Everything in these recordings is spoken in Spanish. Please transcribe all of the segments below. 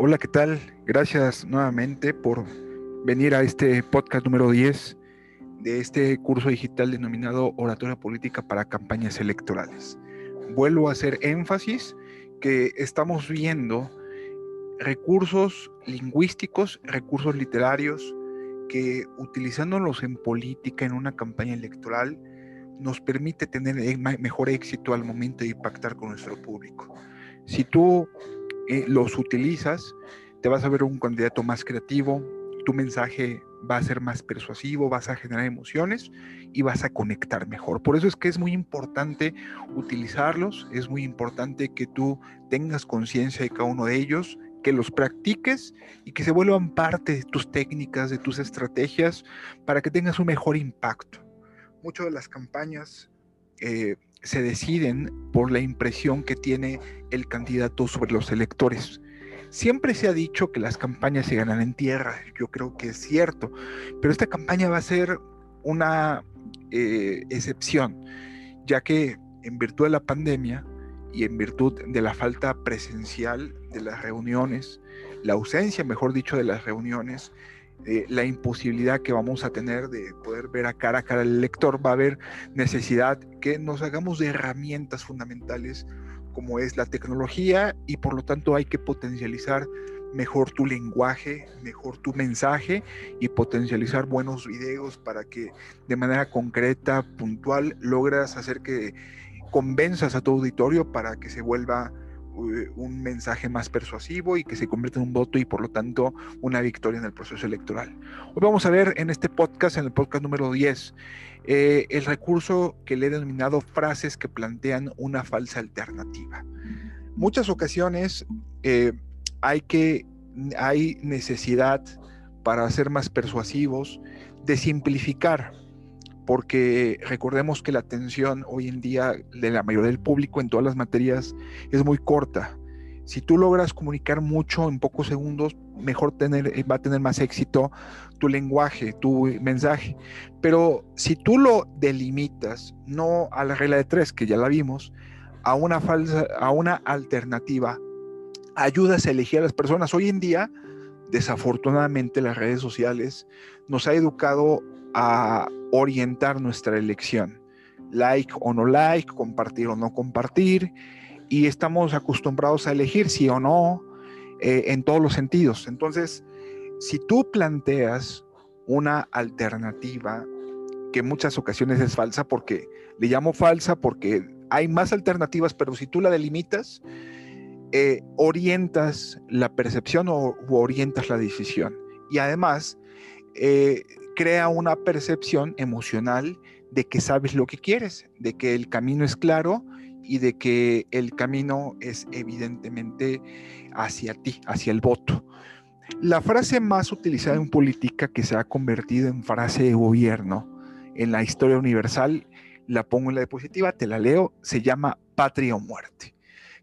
Hola, ¿qué tal? Gracias nuevamente por venir a este podcast número 10 de este curso digital denominado Oratoria Política para Campañas Electorales. Vuelvo a hacer énfasis que estamos viendo recursos lingüísticos, recursos literarios, que utilizándolos en política, en una campaña electoral, nos permite tener mejor éxito al momento de impactar con nuestro público. Si tú eh, los utilizas, te vas a ver un candidato más creativo, tu mensaje va a ser más persuasivo, vas a generar emociones y vas a conectar mejor. Por eso es que es muy importante utilizarlos, es muy importante que tú tengas conciencia de cada uno de ellos, que los practiques y que se vuelvan parte de tus técnicas, de tus estrategias, para que tengas un mejor impacto. Muchas de las campañas eh, se deciden por la impresión que tiene el candidato sobre los electores. Siempre se ha dicho que las campañas se ganan en tierra, yo creo que es cierto, pero esta campaña va a ser una eh, excepción, ya que en virtud de la pandemia y en virtud de la falta presencial de las reuniones, la ausencia, mejor dicho, de las reuniones, la imposibilidad que vamos a tener de poder ver a cara a cara al lector, va a haber necesidad que nos hagamos de herramientas fundamentales como es la tecnología y por lo tanto hay que potencializar mejor tu lenguaje, mejor tu mensaje y potencializar buenos videos para que de manera concreta, puntual, logras hacer que convenzas a tu auditorio para que se vuelva un mensaje más persuasivo y que se convierta en un voto y por lo tanto una victoria en el proceso electoral. Hoy vamos a ver en este podcast, en el podcast número 10, eh, el recurso que le he denominado frases que plantean una falsa alternativa. Muchas ocasiones eh, hay que hay necesidad para ser más persuasivos de simplificar porque recordemos que la atención hoy en día de la mayoría del público en todas las materias es muy corta. Si tú logras comunicar mucho en pocos segundos, mejor eh, va a tener más éxito tu lenguaje, tu mensaje. Pero si tú lo delimitas, no a la regla de tres, que ya la vimos, a una falsa, a una alternativa, ayudas a elegir a las personas. Hoy en día, desafortunadamente, las redes sociales nos ha educado a orientar nuestra elección. Like o no like, compartir o no compartir. Y estamos acostumbrados a elegir sí o no eh, en todos los sentidos. Entonces, si tú planteas una alternativa que en muchas ocasiones es falsa, porque le llamo falsa porque hay más alternativas, pero si tú la delimitas, eh, orientas la percepción o orientas la decisión. Y además, eh, crea una percepción emocional de que sabes lo que quieres, de que el camino es claro y de que el camino es evidentemente hacia ti, hacia el voto. La frase más utilizada en política que se ha convertido en frase de gobierno en la historia universal, la pongo en la diapositiva, te la leo, se llama patria o muerte,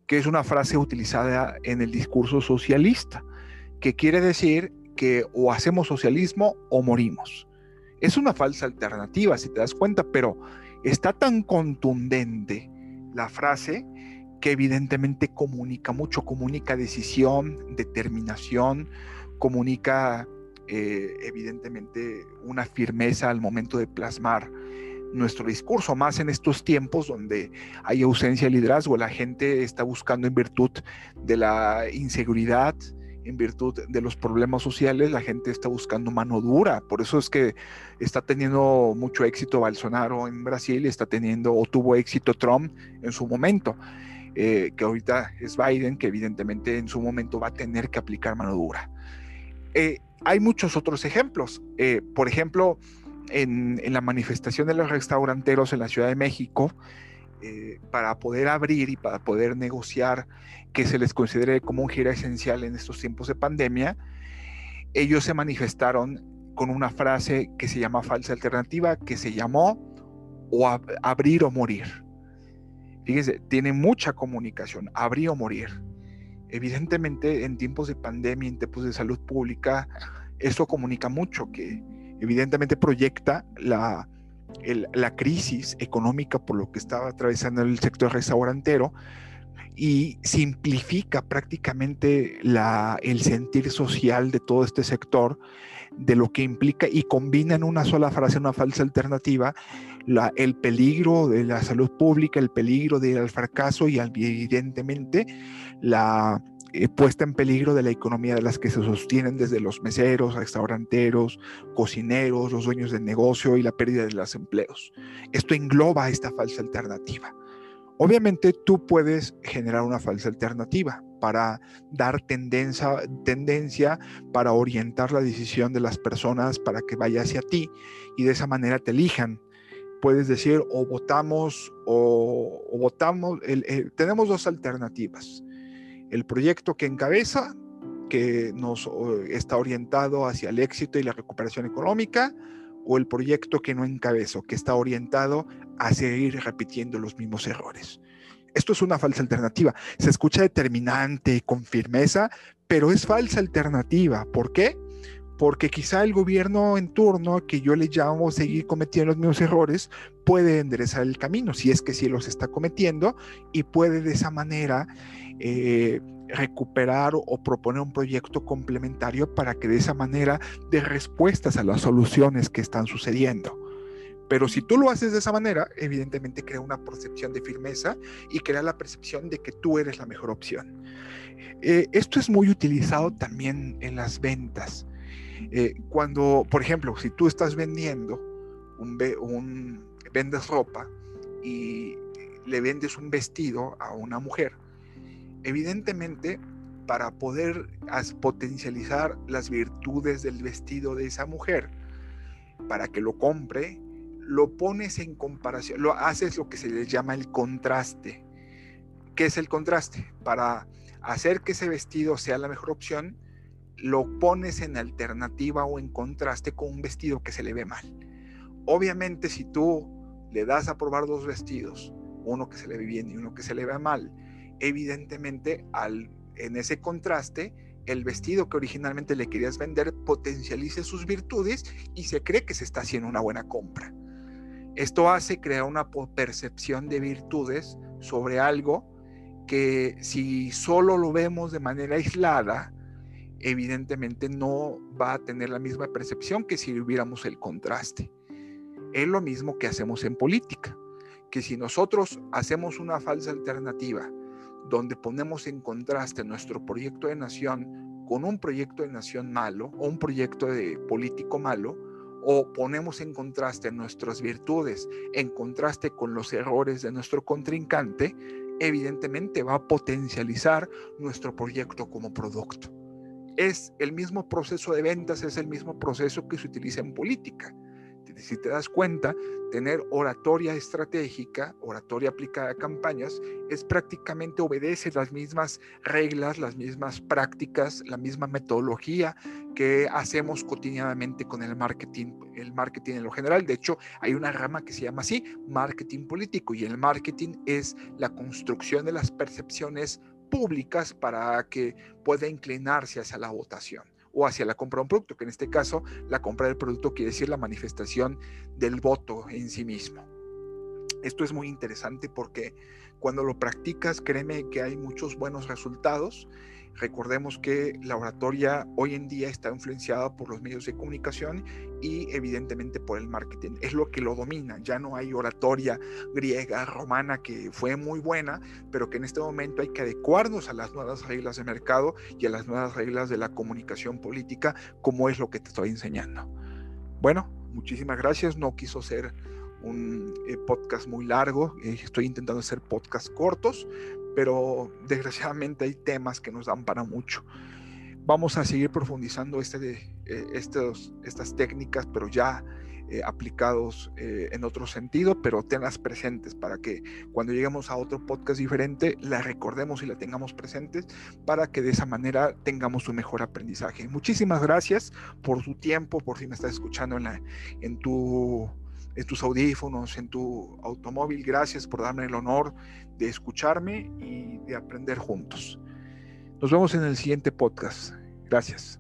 que es una frase utilizada en el discurso socialista, que quiere decir que o hacemos socialismo o morimos. Es una falsa alternativa, si te das cuenta, pero está tan contundente la frase que evidentemente comunica mucho, comunica decisión, determinación, comunica eh, evidentemente una firmeza al momento de plasmar nuestro discurso, más en estos tiempos donde hay ausencia de liderazgo, la gente está buscando en virtud de la inseguridad, en virtud de los problemas sociales, la gente está buscando mano dura. Por eso es que está teniendo mucho éxito Bolsonaro en Brasil, está teniendo o tuvo éxito Trump en su momento, eh, que ahorita es Biden, que evidentemente en su momento va a tener que aplicar mano dura. Eh, hay muchos otros ejemplos. Eh, por ejemplo, en, en la manifestación de los restauranteros en la Ciudad de México, eh, para poder abrir y para poder negociar que se les considere como un giro esencial en estos tiempos de pandemia, ellos se manifestaron con una frase que se llama falsa alternativa, que se llamó o abrir o morir. Fíjense, tiene mucha comunicación, abrir o morir. Evidentemente, en tiempos de pandemia, en tiempos de salud pública, eso comunica mucho, que evidentemente proyecta la, la crisis económica por lo que estaba atravesando el sector restaurantero y simplifica prácticamente el sentir social de todo este sector, de lo que implica y combina en una sola frase, una falsa alternativa, el peligro de la salud pública, el peligro de ir al fracaso y evidentemente la eh, puesta en peligro de la economía de las que se sostienen desde los meseros, restauranteros, cocineros, los dueños del negocio y la pérdida de los empleos. Esto engloba esta falsa alternativa. Obviamente tú puedes generar una falsa alternativa para dar tendencia, tendencia, para orientar la decisión de las personas para que vaya hacia ti y de esa manera te elijan. Puedes decir o votamos o, votamos, tenemos dos alternativas el proyecto que encabeza, que nos está orientado hacia el éxito y la recuperación económica, o el proyecto que no encabezo, que está orientado a seguir repitiendo los mismos errores. Esto es una falsa alternativa. Se escucha determinante, con firmeza, pero es falsa alternativa. ¿Por qué? Porque quizá el gobierno en turno, que yo le llamo seguir cometiendo los mismos errores, puede enderezar el camino, si es que sí los está cometiendo, y puede de esa manera eh, recuperar o proponer un proyecto complementario para que de esa manera dé respuestas a las soluciones que están sucediendo. Pero si tú lo haces de esa manera, evidentemente crea una percepción de firmeza y crea la percepción de que tú eres la mejor opción. Eh, esto es muy utilizado también en las ventas. Eh, cuando, por ejemplo, si tú estás vendiendo, vendes ropa y le vendes un vestido a una mujer, Evidentemente, para poder potencializar las virtudes del vestido de esa mujer, para que lo compre, lo pones en comparación, lo haces lo que se le llama el contraste. ¿Qué es el contraste? Para hacer que ese vestido sea la mejor opción, lo pones en alternativa o en contraste con un vestido que se le ve mal. Obviamente, si tú le das a probar dos vestidos, uno que se le ve bien y uno que se le ve mal, evidentemente en ese contraste, el vestido que originalmente le querías vender potencialice sus virtudes y se cree que se está haciendo una buena compra. Esto hace crear una percepción de virtudes sobre algo que si solo lo vemos de manera aislada, evidentemente no va a tener la misma percepción que si hubiéramos el contraste. Es lo mismo que hacemos en política, que si nosotros hacemos una falsa alternativa donde ponemos en contraste nuestro proyecto de nación con un proyecto de nación malo o un proyecto de político malo, o ponemos en contraste nuestras virtudes en contraste con los errores de nuestro contrincante, evidentemente va a potencializar nuestro proyecto como producto. Es el mismo proceso de ventas, es el mismo proceso que se utiliza en política si te das cuenta, tener oratoria estratégica, oratoria aplicada a campañas, es prácticamente obedece las mismas reglas, las mismas prácticas, la misma metodología que hacemos cotidianamente con el marketing, el marketing en lo general. De hecho, hay una rama que se llama así, marketing político, y el marketing es la construcción de las percepciones públicas para que pueda inclinarse hacia la votación o hacia la compra de un producto, que en este caso la compra del producto quiere decir la manifestación del voto en sí mismo. Esto es muy interesante porque cuando lo practicas, créeme que hay muchos buenos resultados Recordemos que la oratoria hoy en día está influenciada por los medios de comunicación y evidentemente por el marketing. Es lo que lo domina. Ya no hay oratoria griega, romana, que fue muy buena, pero que en este momento hay que adecuarnos a las nuevas reglas de mercado y a las nuevas reglas de la comunicación política, como es lo que te estoy enseñando. Bueno, muchísimas gracias. No quiso ser un eh, podcast muy largo. Eh, estoy intentando hacer podcasts cortos, pero desgraciadamente hay temas que nos dan para mucho. Vamos a seguir profundizando este, eh, estos, estas técnicas, pero ya eh, aplicados eh, en otro sentido, pero tenlas presentes para que cuando lleguemos a otro podcast diferente, la recordemos y la tengamos presentes para que de esa manera tengamos un mejor aprendizaje. Muchísimas gracias por tu tiempo, por si me estás escuchando en, la, en tu en tus audífonos, en tu automóvil. Gracias por darme el honor de escucharme y de aprender juntos. Nos vemos en el siguiente podcast. Gracias.